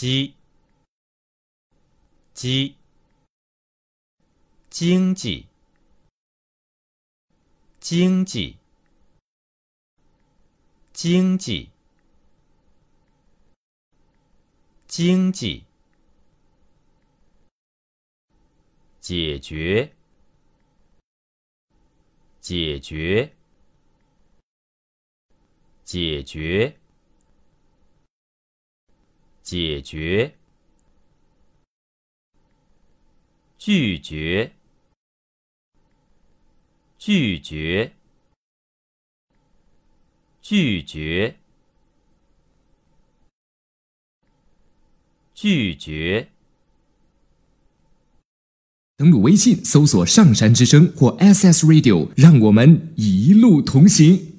鸡，鸡，经济，经济，经济，经济，解决。解决，解决，解决，拒绝，拒绝，拒绝，拒绝。登录微信，搜索“上山之声”或 “SS Radio”，让我们一路同行。